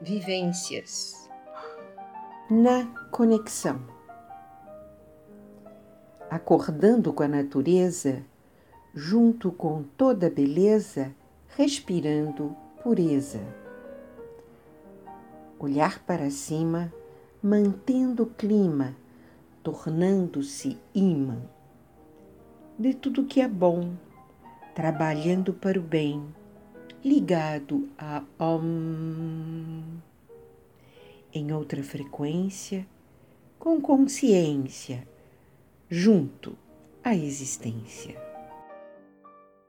vivências. Na conexão. Acordando com a natureza, junto com toda a beleza, respirando pureza. Olhar para cima, mantendo o clima, tornando-se imã de tudo que é bom, trabalhando para o bem ligado a Om. Em outra frequência, com consciência, junto à existência.